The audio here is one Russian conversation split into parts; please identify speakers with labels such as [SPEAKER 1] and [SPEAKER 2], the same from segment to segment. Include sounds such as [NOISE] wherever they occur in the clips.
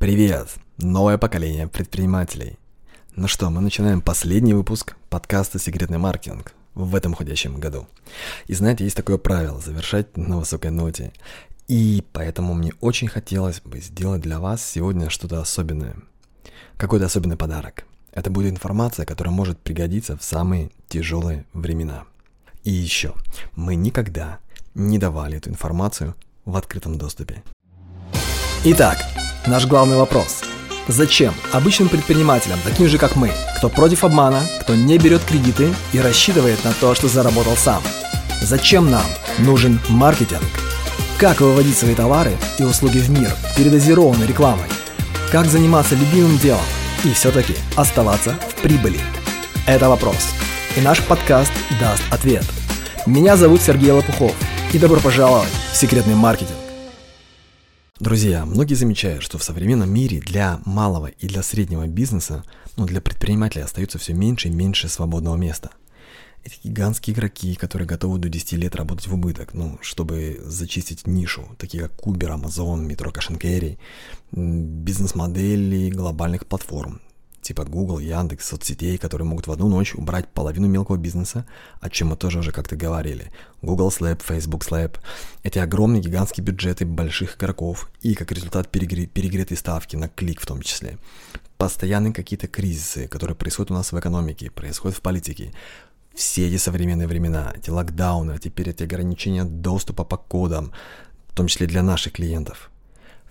[SPEAKER 1] Привет! Новое поколение предпринимателей. Ну что, мы начинаем последний выпуск подкаста «Секретный маркетинг» в этом уходящем году. И знаете, есть такое правило – завершать на высокой ноте. И поэтому мне очень хотелось бы сделать для вас сегодня что-то особенное. Какой-то особенный подарок. Это будет информация, которая может пригодиться в самые тяжелые времена. И еще, мы никогда не давали эту информацию в открытом доступе.
[SPEAKER 2] Итак, наш главный вопрос. Зачем обычным предпринимателям, таким же как мы, кто против обмана, кто не берет кредиты и рассчитывает на то, что заработал сам? Зачем нам нужен маркетинг? Как выводить свои товары и услуги в мир передозированной рекламой? Как заниматься любимым делом и все-таки оставаться в прибыли? Это вопрос. И наш подкаст даст ответ. Меня зовут Сергей Лопухов. И добро пожаловать в секретный маркетинг.
[SPEAKER 1] Друзья, многие замечают, что в современном мире для малого и для среднего бизнеса, ну для предпринимателей остается все меньше и меньше свободного места. Эти гигантские игроки, которые готовы до 10 лет работать в убыток, ну, чтобы зачистить нишу, такие как Uber, Amazon, Cash Carry, бизнес-модели глобальных платформ, типа Google, Яндекс, соцсетей, которые могут в одну ночь убрать половину мелкого бизнеса, о чем мы тоже уже как-то говорили. Google Slap, Facebook Slap. Эти огромные гигантские бюджеты больших игроков и как результат перегре- перегретой ставки на клик в том числе. Постоянные какие-то кризисы, которые происходят у нас в экономике, происходят в политике. Все эти современные времена, эти локдауны, теперь эти ограничения доступа по кодам, в том числе для наших клиентов.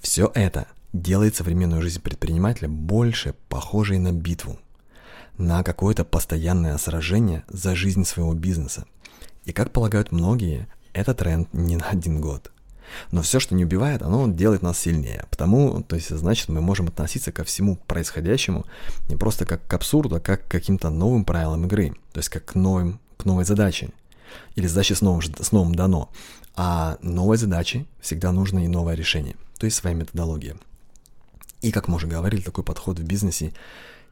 [SPEAKER 1] Все это – делает современную жизнь предпринимателя больше похожей на битву, на какое-то постоянное сражение за жизнь своего бизнеса. И как полагают многие, это тренд [LAUGHS] не на один год. Но все, что не убивает, оно делает нас сильнее. Потому, то есть, значит, мы можем относиться ко всему происходящему не просто как к абсурду, а как к каким-то новым правилам игры. То есть, как к, новым, к новой задаче. Или задаче с новым, с новым дано. А новой задаче всегда нужно и новое решение. То есть, своя методология. И, как мы уже говорили, такой подход в бизнесе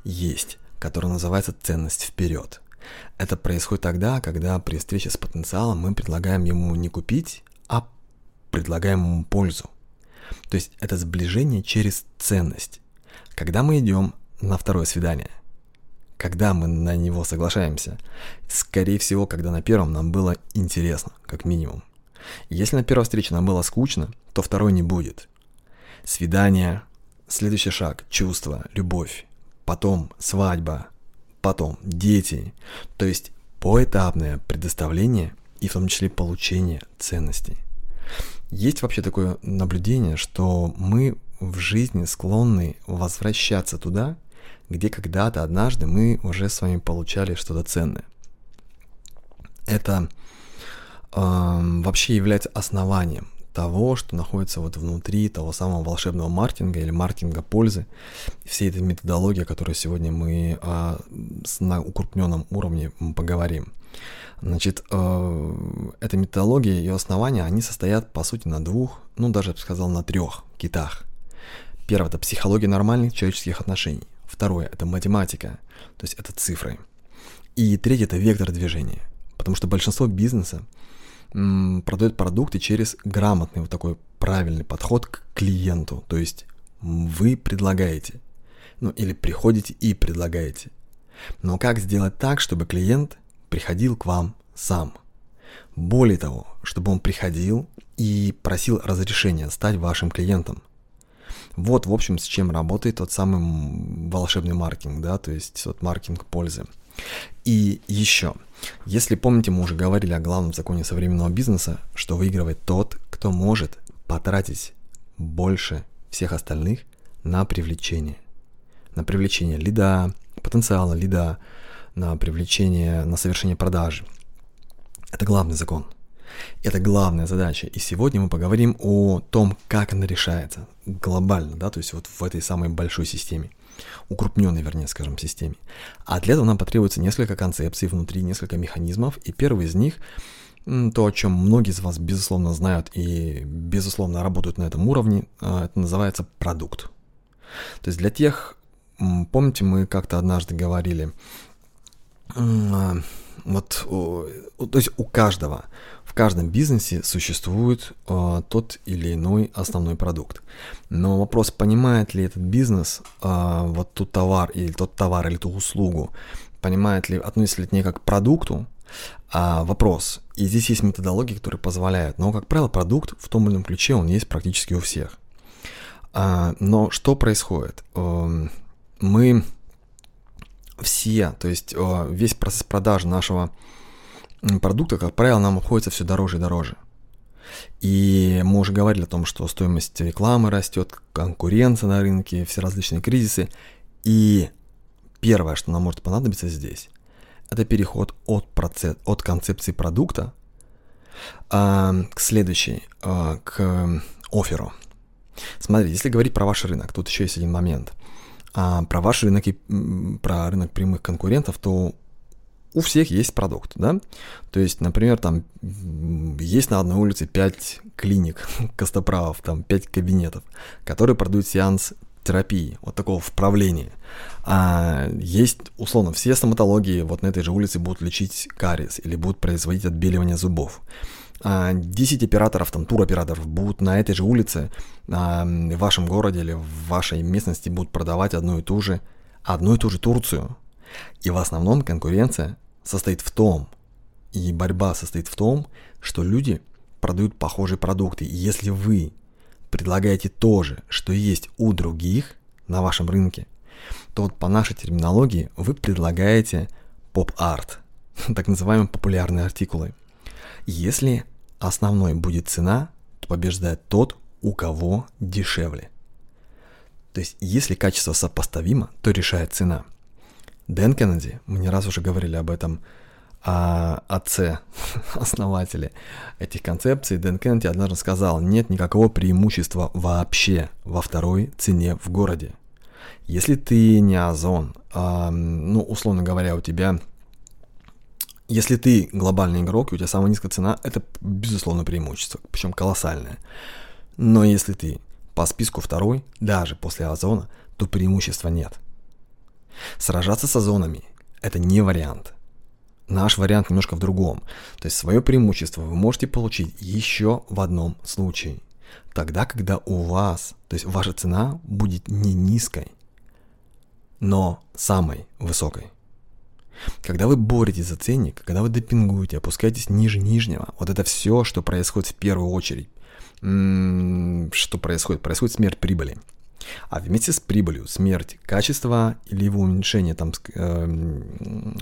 [SPEAKER 1] есть, который называется ценность вперед. Это происходит тогда, когда при встрече с потенциалом мы предлагаем ему не купить, а предлагаем ему пользу. То есть это сближение через ценность. Когда мы идем на второе свидание, когда мы на него соглашаемся, скорее всего, когда на первом нам было интересно, как минимум. Если на первой встрече нам было скучно, то второй не будет. Свидание, Следующий шаг – чувство, любовь. Потом свадьба. Потом дети. То есть поэтапное предоставление и в том числе получение ценностей. Есть вообще такое наблюдение, что мы в жизни склонны возвращаться туда, где когда-то однажды мы уже с вами получали что-то ценное. Это э, вообще является основанием того, что находится вот внутри того самого волшебного маркетинга или маркетинга пользы, всей этой методологии, о которой сегодня мы а, на укрупненном уровне поговорим. Значит, э, эта методология и ее основания, они состоят, по сути, на двух, ну, даже, я бы сказал, на трех китах. Первое – это психология нормальных человеческих отношений. Второе – это математика, то есть это цифры. И третье – это вектор движения. Потому что большинство бизнеса продает продукты через грамотный вот такой правильный подход к клиенту. То есть вы предлагаете, ну или приходите и предлагаете. Но как сделать так, чтобы клиент приходил к вам сам? Более того, чтобы он приходил и просил разрешения стать вашим клиентом. Вот, в общем, с чем работает тот самый волшебный маркетинг, да, то есть тот маркетинг пользы. И еще, если помните, мы уже говорили о главном законе современного бизнеса, что выигрывает тот, кто может потратить больше всех остальных на привлечение. На привлечение лида, потенциала лида, на привлечение, на совершение продажи. Это главный закон. Это главная задача. И сегодня мы поговорим о том, как она решается глобально, да, то есть вот в этой самой большой системе укрупненной, вернее, скажем, системе. А для этого нам потребуется несколько концепций внутри, несколько механизмов, и первый из них то, о чем многие из вас, безусловно, знают и, безусловно, работают на этом уровне, а, это называется продукт. То есть для тех, помните, мы как-то однажды говорили, а, Вот, то есть у каждого, в каждом бизнесе существует э, тот или иной основной продукт. Но вопрос, понимает ли этот бизнес э, вот тот товар или тот товар или ту услугу, понимает ли, относится ли к ней как к продукту, а вопрос. И здесь есть методологии, которые позволяют. Но, как правило, продукт в том или ином ключе, он есть практически у всех. А, но что происходит? Эм, мы все, то есть весь процесс продажи нашего продукта, как правило, нам обходится все дороже и дороже. И мы уже говорили о том, что стоимость рекламы растет, конкуренция на рынке, все различные кризисы. И первое, что нам может понадобиться здесь, это переход от, процесс, от концепции продукта а, к следующей, а, к оферу. Смотрите, если говорить про ваш рынок, тут еще есть один момент. А, про ваш рынок про рынок прямых конкурентов, то у всех есть продукт, да? То есть, например, там есть на одной улице 5 клиник [LAUGHS] костоправов, там 5 кабинетов, которые продают сеанс терапии, вот такого вправления. А есть, условно, все стоматологии вот на этой же улице будут лечить кариес или будут производить отбеливание зубов. 10 а, операторов, там, туроператоров будут на этой же улице а, в вашем городе или в вашей местности будут продавать одну и ту же, одну и ту же Турцию. И в основном конкуренция состоит в том, и борьба состоит в том, что люди продают похожие продукты. И если вы предлагаете то же, что есть у других на вашем рынке, то вот по нашей терминологии вы предлагаете поп-арт, [LAUGHS] так называемые популярные артикулы. Если основной будет цена, то побеждает тот, у кого дешевле. То есть, если качество сопоставимо, то решает цена. Дэн Кеннеди, мы не раз уже говорили об этом, а, отце, [LAUGHS] основателе этих концепций, Дэн Кеннеди однажды сказал, нет никакого преимущества вообще во второй цене в городе. Если ты не Озон, а, ну, условно говоря, у тебя если ты глобальный игрок, и у тебя самая низкая цена, это, безусловно, преимущество, причем колоссальное. Но если ты по списку второй, даже после Озона, то преимущества нет. Сражаться с Озонами – это не вариант. Наш вариант немножко в другом. То есть свое преимущество вы можете получить еще в одном случае. Тогда, когда у вас, то есть ваша цена будет не низкой, но самой высокой. Когда вы боретесь за ценник, когда вы депингуете, опускаетесь ниже нижнего, вот это все, что происходит в первую очередь. Что происходит? Происходит смерть прибыли. А вместе с прибылью смерть качества или его уменьшение, там, э,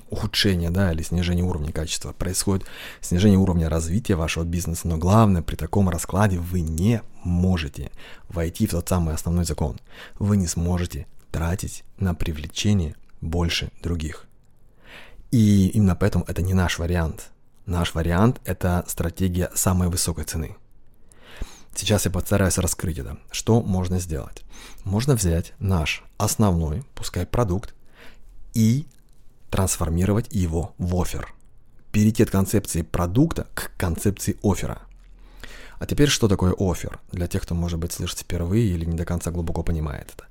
[SPEAKER 1] ухудшение, да, или снижение уровня качества, происходит снижение уровня развития вашего бизнеса. Но главное, при таком раскладе вы не можете войти в тот самый основной закон. Вы не сможете тратить на привлечение больше других. И именно поэтому это не наш вариант. Наш вариант – это стратегия самой высокой цены. Сейчас я постараюсь раскрыть это. Что можно сделать? Можно взять наш основной, пускай продукт, и трансформировать его в офер. Перейти от концепции продукта к концепции оффера. А теперь что такое офер? Для тех, кто, может быть, слышит впервые или не до конца глубоко понимает это.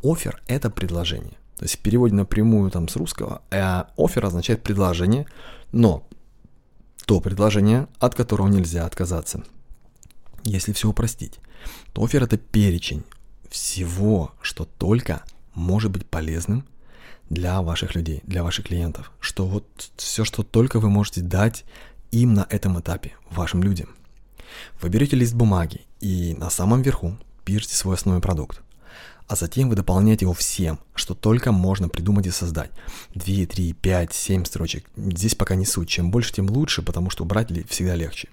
[SPEAKER 1] Офер – это предложение. То есть в переводе напрямую там с русского, э, офер означает предложение, но то предложение, от которого нельзя отказаться. Если все упростить, то офер это перечень всего, что только может быть полезным для ваших людей, для ваших клиентов. Что вот все, что только вы можете дать им на этом этапе, вашим людям. Вы берете лист бумаги и на самом верху пишете свой основной продукт а затем вы дополняете его всем, что только можно придумать и создать. 2, 3, 5, 7 строчек. Здесь пока не суть. Чем больше, тем лучше, потому что убрать всегда легче.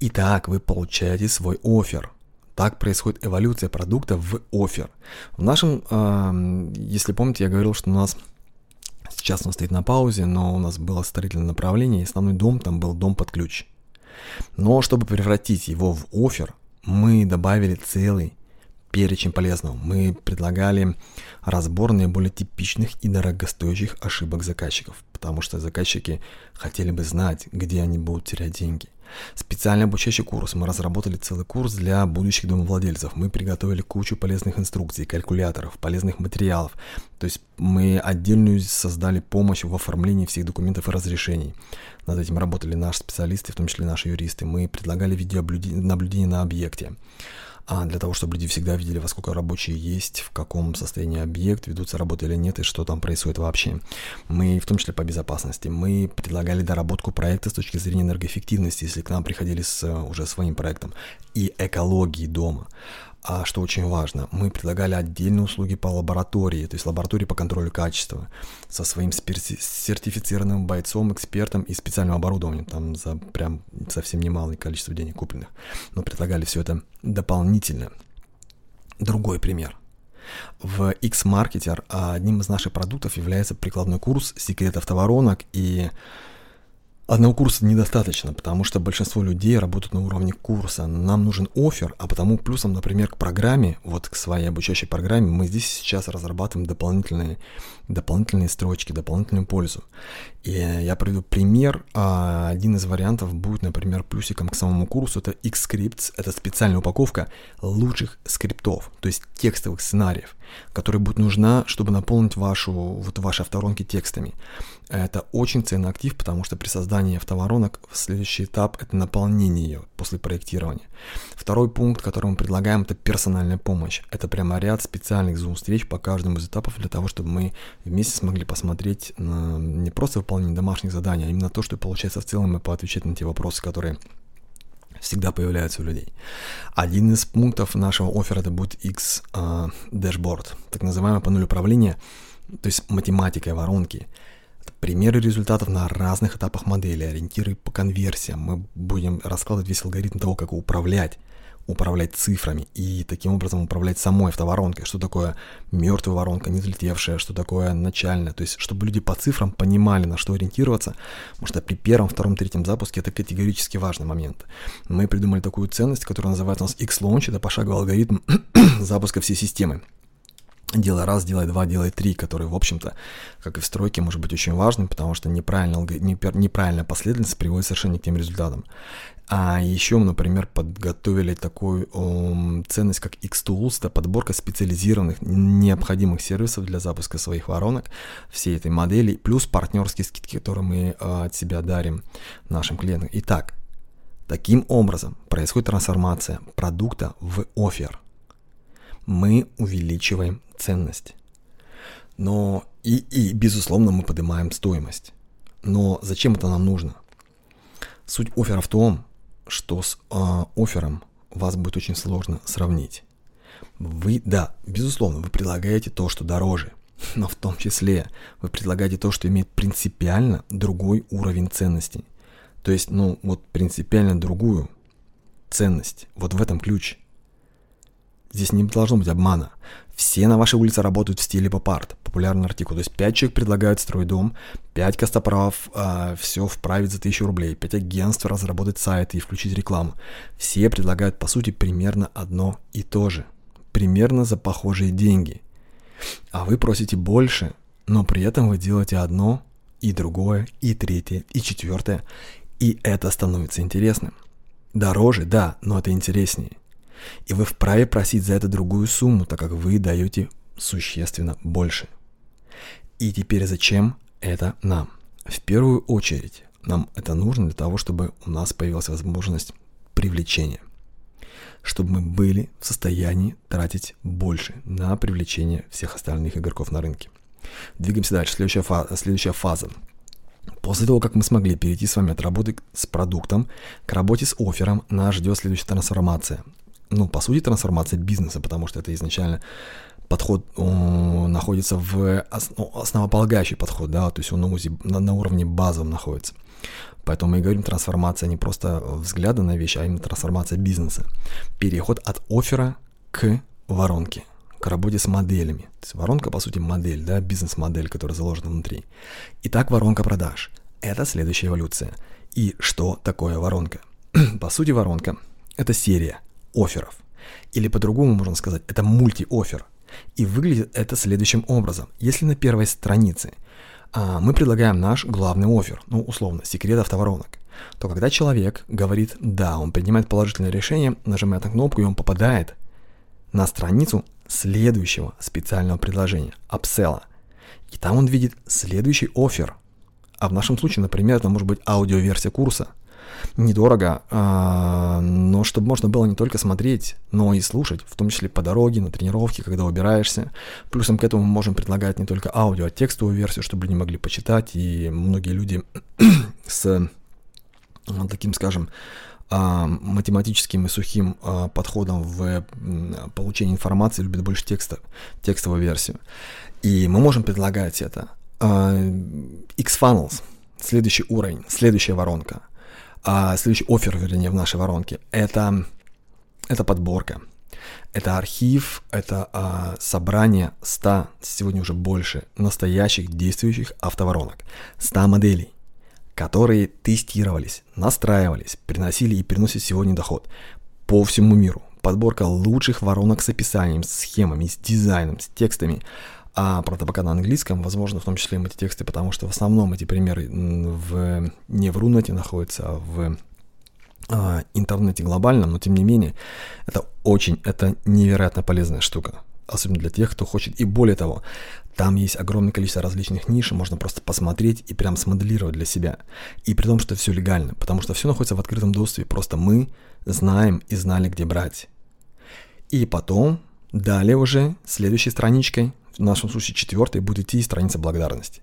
[SPEAKER 1] Итак, вы получаете свой офер. Так происходит эволюция продукта в офер. В нашем, э, если помните, я говорил, что у нас сейчас он стоит на паузе, но у нас было строительное направление, и основной дом там был дом под ключ. Но чтобы превратить его в офер, мы добавили целый перечень полезного. Мы предлагали разбор наиболее типичных и дорогостоящих ошибок заказчиков, потому что заказчики хотели бы знать, где они будут терять деньги. Специальный обучающий курс. Мы разработали целый курс для будущих домовладельцев. Мы приготовили кучу полезных инструкций, калькуляторов, полезных материалов. То есть мы отдельную создали помощь в оформлении всех документов и разрешений. Над этим работали наши специалисты, в том числе наши юристы. Мы предлагали видеонаблюдение на объекте а для того, чтобы люди всегда видели, во сколько рабочие есть, в каком состоянии объект, ведутся работы или нет, и что там происходит вообще. Мы, в том числе по безопасности, мы предлагали доработку проекта с точки зрения энергоэффективности, если к нам приходили с уже своим проектом, и экологии дома. А что очень важно, мы предлагали отдельные услуги по лаборатории, то есть лаборатории по контролю качества, со своим сертифицированным бойцом, экспертом и специальным оборудованием, там за прям совсем немалое количество денег купленных. Но предлагали все это дополнительно. Другой пример. В X-Marketer одним из наших продуктов является прикладной курс «Секрет автоворонок» и Одного курса недостаточно, потому что большинство людей работают на уровне курса. Нам нужен офер, а потому плюсом, например, к программе, вот к своей обучающей программе, мы здесь сейчас разрабатываем дополнительные, дополнительные строчки, дополнительную пользу. И я приведу пример. А, один из вариантов будет, например, плюсиком к самому курсу. Это X-Scripts. Это специальная упаковка лучших скриптов, то есть текстовых сценариев, которая будет нужна, чтобы наполнить вашу, вот ваши авторонки текстами. Это очень ценный актив, потому что при создании автоворонок следующий этап – это наполнение ее после проектирования. Второй пункт, который мы предлагаем, это персональная помощь. Это прямо ряд специальных зум-встреч по каждому из этапов для того, чтобы мы вместе смогли посмотреть на не просто выполнение домашних заданий, а именно то, что получается в целом, и поотвечать на те вопросы, которые всегда появляются у людей. Один из пунктов нашего оффера это будет X Dashboard, так называемая панель управления, то есть математика воронки – примеры результатов на разных этапах модели, ориентиры по конверсиям. Мы будем раскладывать весь алгоритм того, как управлять управлять цифрами и таким образом управлять самой автоворонкой. Что такое мертвая воронка, не взлетевшая, что такое начальная. То есть, чтобы люди по цифрам понимали, на что ориентироваться, потому что при первом, втором, третьем запуске это категорически важный момент. Мы придумали такую ценность, которая называется у нас X-Launch, это пошаговый алгоритм [CLEARS THROAT] запуска всей системы делай раз, делай два, делай три, который, в общем-то, как и в стройке, может быть очень важным, потому что неправильная, неправильная последовательность приводит совершенно к тем результатам. А еще мы, например, подготовили такую um, ценность, как X-Tools, это подборка специализированных необходимых сервисов для запуска своих воронок, всей этой модели, плюс партнерские скидки, которые мы uh, от себя дарим нашим клиентам. Итак, таким образом происходит трансформация продукта в офер. Мы увеличиваем ценность. Но и, и, безусловно, мы поднимаем стоимость. Но зачем это нам нужно? Суть оффера в том, что с э, оффером вас будет очень сложно сравнить. Вы, да, безусловно, вы предлагаете то, что дороже, но в том числе вы предлагаете то, что имеет принципиально другой уровень ценностей. То есть, ну, вот принципиально другую ценность. Вот в этом ключ. Здесь не должно быть обмана. Все на вашей улице работают в стиле поп-арт, популярный артикул. То есть 5 человек предлагают строить дом, 5 костоправов а, все вправить за 1000 рублей, 5 агентств разработать сайт и включить рекламу. Все предлагают, по сути, примерно одно и то же. Примерно за похожие деньги. А вы просите больше, но при этом вы делаете одно, и другое, и третье, и четвертое. И это становится интересным. Дороже, да, но это интереснее. И вы вправе просить за это другую сумму, так как вы даете существенно больше. И теперь зачем это нам? В первую очередь нам это нужно для того, чтобы у нас появилась возможность привлечения. Чтобы мы были в состоянии тратить больше на привлечение всех остальных игроков на рынке. Двигаемся дальше. Следующая фаза. Следующая фаза. После того, как мы смогли перейти с вами от работы с продуктом к работе с оффером, нас ждет следующая трансформация ну, по сути, трансформация бизнеса, потому что это изначально подход находится в ну, основополагающий подход, да, то есть он на, узи, на, на уровне базовом находится. Поэтому мы говорим трансформация не просто взгляда на вещи, а именно трансформация бизнеса. Переход от оффера к воронке, к работе с моделями. То есть воронка, по сути, модель, да, бизнес-модель, которая заложена внутри. Итак, воронка продаж. Это следующая эволюция. И что такое воронка? [CLEARS THROAT] по сути, воронка – это серия – офферов. Или по-другому можно сказать, это мульти-оффер. И выглядит это следующим образом. Если на первой странице а, мы предлагаем наш главный офер, ну, условно, секрет автоворонок, то когда человек говорит «да», он принимает положительное решение, нажимает на кнопку, и он попадает на страницу следующего специального предложения, апсела. И там он видит следующий офер. А в нашем случае, например, это может быть аудиоверсия курса. Недорого, а, но чтобы можно было не только смотреть, но и слушать, в том числе по дороге, на тренировке, когда убираешься. Плюсом к этому мы можем предлагать не только аудио, а текстовую версию, чтобы люди могли почитать. И многие люди [CLEARS THROAT] с таким, скажем, а, математическим и сухим а, подходом в получении информации любят больше текста, текстовую версию. И мы можем предлагать это. X-Funnels, следующий уровень, следующая воронка, следующий офер, вернее, в нашей воронке, это, это подборка. Это архив, это а, собрание 100, сегодня уже больше, настоящих действующих автоворонок. 100 моделей которые тестировались, настраивались, приносили и приносят сегодня доход по всему миру. Подборка лучших воронок с описанием, с схемами, с дизайном, с текстами. А правда, пока на английском, возможно, в том числе эти тексты, потому что в основном эти примеры в, не в Рунете находятся, а в а, интернете глобальном, но тем не менее, это очень, это невероятно полезная штука особенно для тех, кто хочет. И более того, там есть огромное количество различных ниш, можно просто посмотреть и прям смоделировать для себя. И при том, что все легально, потому что все находится в открытом доступе, просто мы знаем и знали, где брать. И потом, далее уже, следующей страничкой, в нашем случае четвертой, будет идти страница благодарности.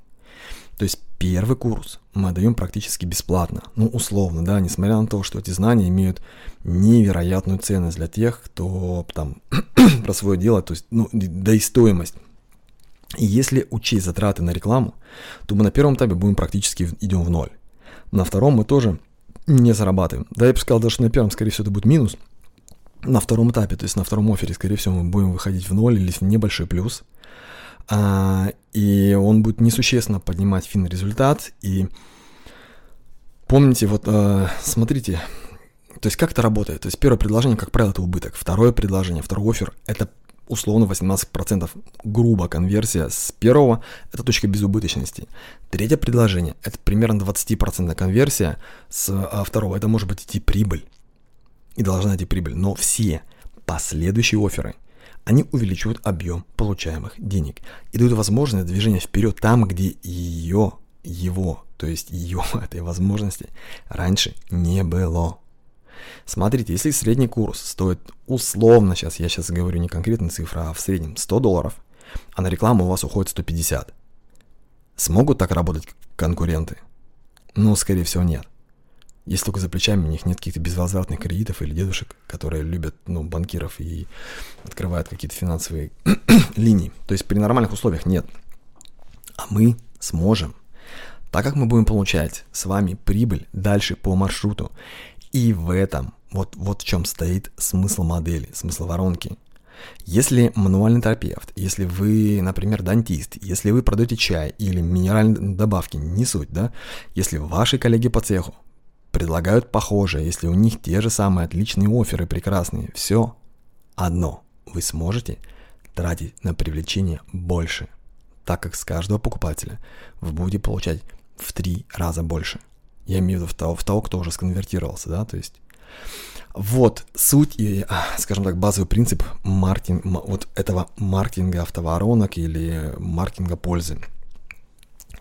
[SPEAKER 1] То есть первый курс мы даем практически бесплатно, ну условно, да, несмотря на то, что эти знания имеют невероятную ценность для тех, кто там [CLEARS THROAT] про свое дело, то есть, ну, да и стоимость. И если учесть затраты на рекламу, то мы на первом этапе будем практически идем в ноль. На втором мы тоже не зарабатываем. Да, я бы сказал, даже на первом, скорее всего, это будет минус. На втором этапе, то есть на втором офере, скорее всего, мы будем выходить в ноль или в небольшой плюс – а, и он будет несущественно поднимать фин результат. И помните, вот а, смотрите, то есть как это работает? То есть первое предложение, как правило, это убыток. Второе предложение, второй офер – это условно 18% грубо конверсия с первого, это точка безубыточности. Третье предложение, это примерно 20% конверсия с а, второго, это может быть идти прибыль. И должна идти прибыль. Но все последующие оферы – они увеличивают объем получаемых денег и дают возможность движения вперед там, где ее, его, то есть ее [LAUGHS] этой возможности раньше не было. Смотрите, если средний курс стоит условно, сейчас я сейчас говорю не конкретная цифра, а в среднем 100 долларов, а на рекламу у вас уходит 150, смогут так работать конкуренты? Ну, скорее всего, нет. Если только за плечами у них нет каких-то безвозвратных кредитов или дедушек, которые любят ну, банкиров и открывают какие-то финансовые [CLEARS THROAT] линии. То есть при нормальных условиях нет. А мы сможем. Так как мы будем получать с вами прибыль дальше по маршруту. И в этом, вот, вот в чем стоит смысл модели, смысл воронки. Если мануальный терапевт, если вы, например, дантист, если вы продаете чай или минеральные добавки, не суть, да, если ваши коллеги по цеху предлагают похожее, если у них те же самые отличные оферы прекрасные. Все одно. Вы сможете тратить на привлечение больше, так как с каждого покупателя вы будете получать в три раза больше. Я имею в виду в того, в того кто уже сконвертировался, да, то есть вот суть и, а, скажем так, базовый принцип маркетинг, вот этого маркетинга автоворонок или маркетинга пользы.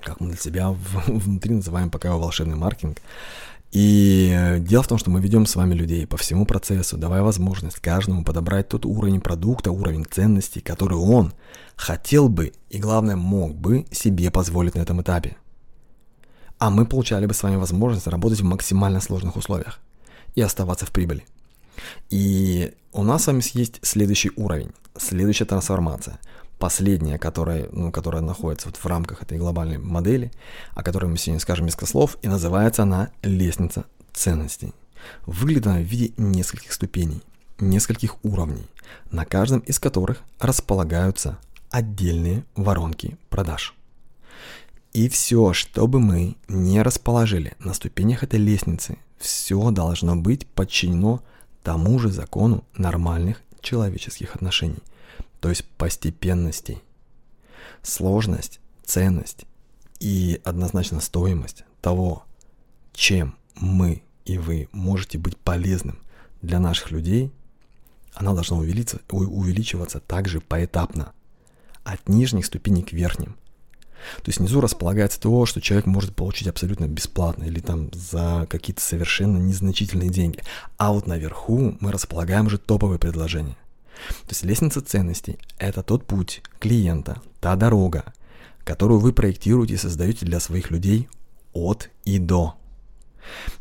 [SPEAKER 1] Как мы для себя [LAUGHS] внутри называем пока его волшебный маркетинг. И э, дело в том, что мы ведем с вами людей по всему процессу, давая возможность каждому подобрать тот уровень продукта, уровень ценностей, который он хотел бы и, главное, мог бы себе позволить на этом этапе. А мы получали бы с вами возможность работать в максимально сложных условиях и оставаться в прибыли. И у нас с вами есть следующий уровень, следующая трансформация – последняя, которая, ну, которая находится вот в рамках этой глобальной модели, о которой мы сегодня скажем несколько слов, и называется она «Лестница ценностей». Выглядит она в виде нескольких ступеней, нескольких уровней, на каждом из которых располагаются отдельные воронки продаж. И все, что бы мы не расположили на ступенях этой лестницы, все должно быть подчинено тому же закону нормальных человеческих отношений – то есть постепенностей. Сложность, ценность и однозначно стоимость того, чем мы и вы можете быть полезным для наших людей, она должна увеличиваться, также поэтапно, от нижних ступеней к верхним. То есть внизу располагается то, что человек может получить абсолютно бесплатно или там за какие-то совершенно незначительные деньги. А вот наверху мы располагаем уже топовые предложения. То есть лестница ценностей – это тот путь клиента, та дорога, которую вы проектируете и создаете для своих людей от и до.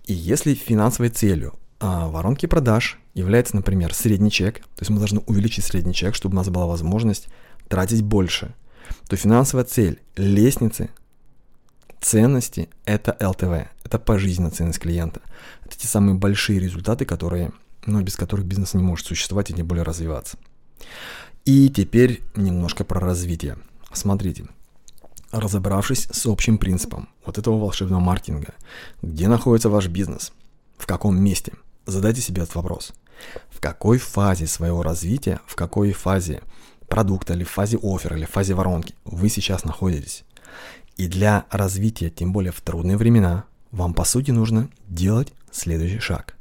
[SPEAKER 1] И если финансовой целью а, воронки продаж является, например, средний чек, то есть мы должны увеличить средний чек, чтобы у нас была возможность тратить больше, то финансовая цель лестницы ценности – это ЛТВ, это пожизненная ценность клиента. Это те самые большие результаты, которые, ну, без которых бизнес не может существовать и не более развиваться. И теперь немножко про развитие. Смотрите, разобравшись с общим принципом вот этого волшебного маркетинга, где находится ваш бизнес, в каком месте, задайте себе этот вопрос. В какой фазе своего развития, в какой фазе продукта, или в фазе оффера, или в фазе воронки вы сейчас находитесь. И для развития, тем более в трудные времена, вам по сути нужно делать следующий шаг.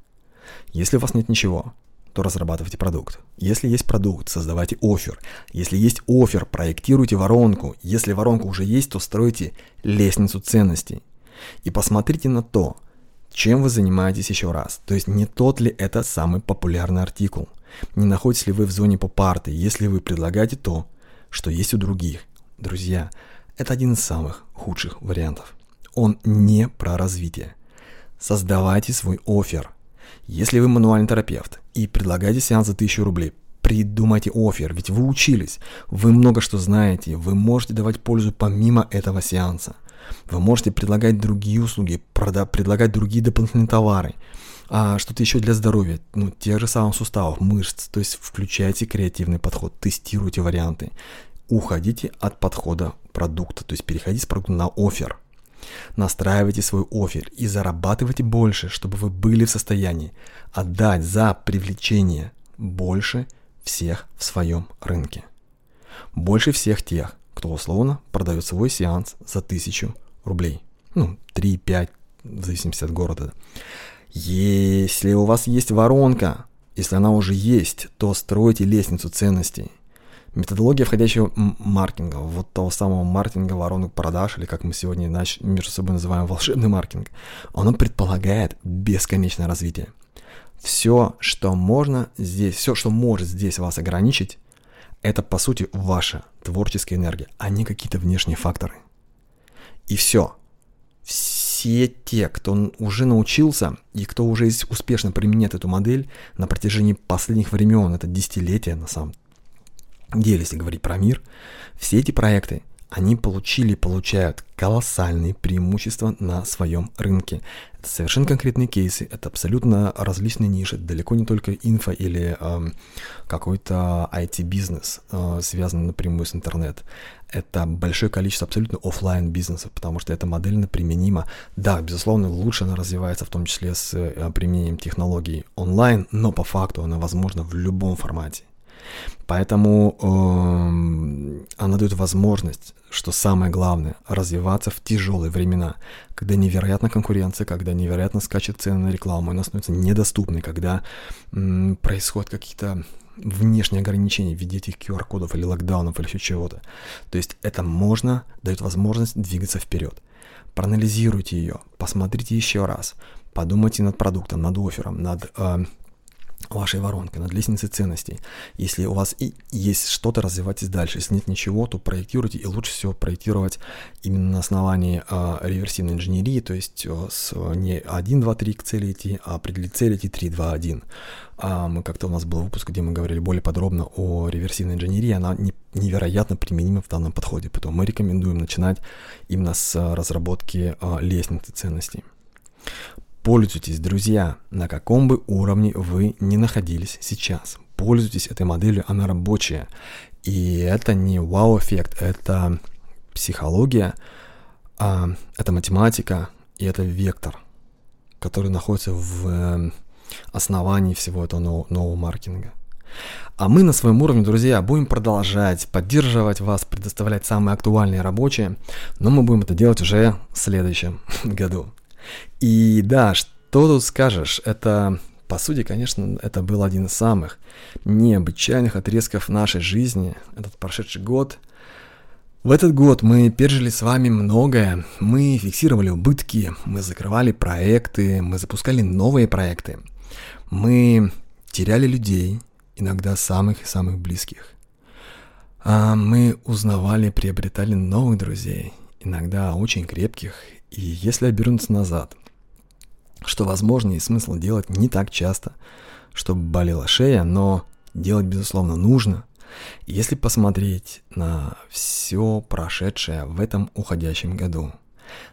[SPEAKER 1] Если у вас нет ничего, то разрабатывайте продукт. Если есть продукт, создавайте офер. Если есть офер, проектируйте воронку. Если воронка уже есть, то стройте лестницу ценностей. И посмотрите на то, чем вы занимаетесь еще раз. То есть не тот ли это самый популярный артикул. Не находитесь ли вы в зоне поп-арты, если вы предлагаете то, что есть у других. Друзья, это один из самых худших вариантов. Он не про развитие. Создавайте свой офер – если вы мануальный терапевт и предлагаете сеанс за 1000 рублей, придумайте офер, ведь вы учились, вы много что знаете, вы можете давать пользу помимо этого сеанса. Вы можете предлагать другие услуги, прода- предлагать другие дополнительные товары, а что-то еще для здоровья, ну, тех же самых суставов, мышц, то есть включайте креативный подход, тестируйте варианты, уходите от подхода продукта, то есть переходите с продукта на офер. Настраивайте свой офер и зарабатывайте больше, чтобы вы были в состоянии отдать за привлечение больше всех в своем рынке. Больше всех тех, кто условно продает свой сеанс за 1000 рублей. Ну, 3-5, в зависимости от города. Если у вас есть воронка, если она уже есть, то стройте лестницу ценностей – Методология входящего маркетинга, вот того самого маркетинга воронок продаж, или как мы сегодня иначе между собой называем волшебный маркетинг, оно предполагает бесконечное развитие. Все, что можно здесь, все, что может здесь вас ограничить, это по сути ваша творческая энергия, а не какие-то внешние факторы. И все. Все те, кто уже научился и кто уже успешно применяет эту модель на протяжении последних времен, это десятилетия на самом деле, если говорить про мир, все эти проекты, они получили получают колоссальные преимущества на своем рынке. Это совершенно конкретные кейсы, это абсолютно различные ниши, далеко не только инфо или э, какой-то IT-бизнес, э, связанный напрямую с интернет. Это большое количество абсолютно офлайн бизнесов, потому что эта модель применима. Да, безусловно, лучше она развивается, в том числе с э, применением технологий онлайн, но по факту она возможна в любом формате. Поэтому э, она дает возможность, что самое главное, развиваться в тяжелые времена, когда невероятна конкуренция, когда невероятно скачет цены на рекламу, она становится недоступной, когда э, происходят какие-то внешние ограничения в виде этих QR-кодов или локдаунов или еще чего-то. То есть это можно, дает возможность двигаться вперед. Проанализируйте ее, посмотрите еще раз, подумайте над продуктом, над оффером, над э, вашей воронкой, над лестницей ценностей. Если у вас и есть что-то, развивайтесь дальше. Если нет ничего, то проектируйте, и лучше всего проектировать именно на основании э, реверсивной инженерии, то есть э, с не 1, 2, 3 к цели идти, а определить цель идти 3, 2, 1. А мы как-то у нас был выпуск, где мы говорили более подробно о реверсивной инженерии, она не, невероятно применима в данном подходе, поэтому мы рекомендуем начинать именно с разработки э, лестницы ценностей. Пользуйтесь, друзья, на каком бы уровне вы ни находились сейчас. Пользуйтесь этой моделью, она рабочая. И это не вау-эффект, это психология, а, это математика и это вектор, который находится в э, основании всего этого нового, маркетинга. А мы на своем уровне, друзья, будем продолжать поддерживать вас, предоставлять самые актуальные рабочие, но мы будем это делать уже в следующем [LAUGHS] году. И да, Что тут скажешь? Это, по сути, конечно, это был один из самых необычайных отрезков нашей жизни, этот прошедший год. В этот год мы пережили с вами многое. Мы фиксировали убытки, мы закрывали проекты, мы запускали новые проекты. Мы теряли людей, иногда самых и самых близких. А мы узнавали, приобретали новых друзей, иногда очень крепких. И если обернуться назад, что возможно и смысл делать не так часто, чтобы болела шея, но делать, безусловно, нужно. Если посмотреть на все прошедшее в этом уходящем году,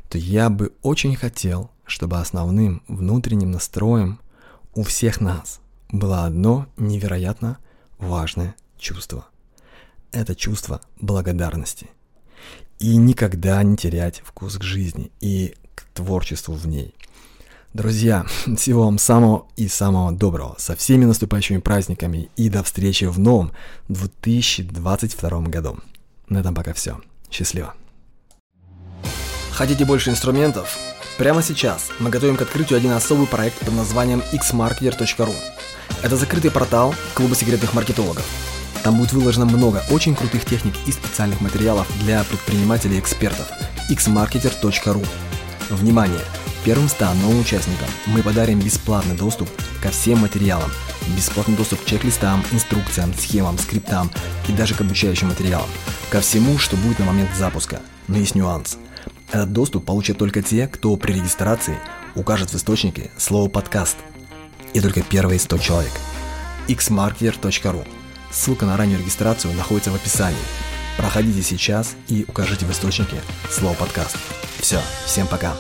[SPEAKER 1] то я бы очень хотел, чтобы основным внутренним настроем у всех нас было одно невероятно важное чувство. Это чувство благодарности. И никогда не терять вкус к жизни и к творчеству в ней. Друзья, [LAUGHS] всего вам самого и самого доброго, со всеми наступающими праздниками и до встречи в новом 2022 году. На этом пока все. Счастливо.
[SPEAKER 2] Хотите больше инструментов? Прямо сейчас мы готовим к открытию один особый проект под названием xmarketer.ru. Это закрытый портал клуба секретных маркетологов. Там будет выложено много очень крутых техник и специальных материалов для предпринимателей и экспертов. xmarketer.ru Внимание! Первым 100 новым участникам мы подарим бесплатный доступ ко всем материалам, бесплатный доступ к чек-листам, инструкциям, схемам, скриптам и даже к обучающим материалам, ко всему, что будет на момент запуска. Но есть нюанс. Этот доступ получат только те, кто при регистрации укажет в источнике слово «подкаст». И только первые 100 человек. xmarketer.ru Ссылка на раннюю регистрацию находится в описании. Проходите сейчас и укажите в источнике слово «подкаст». Все, всем пока.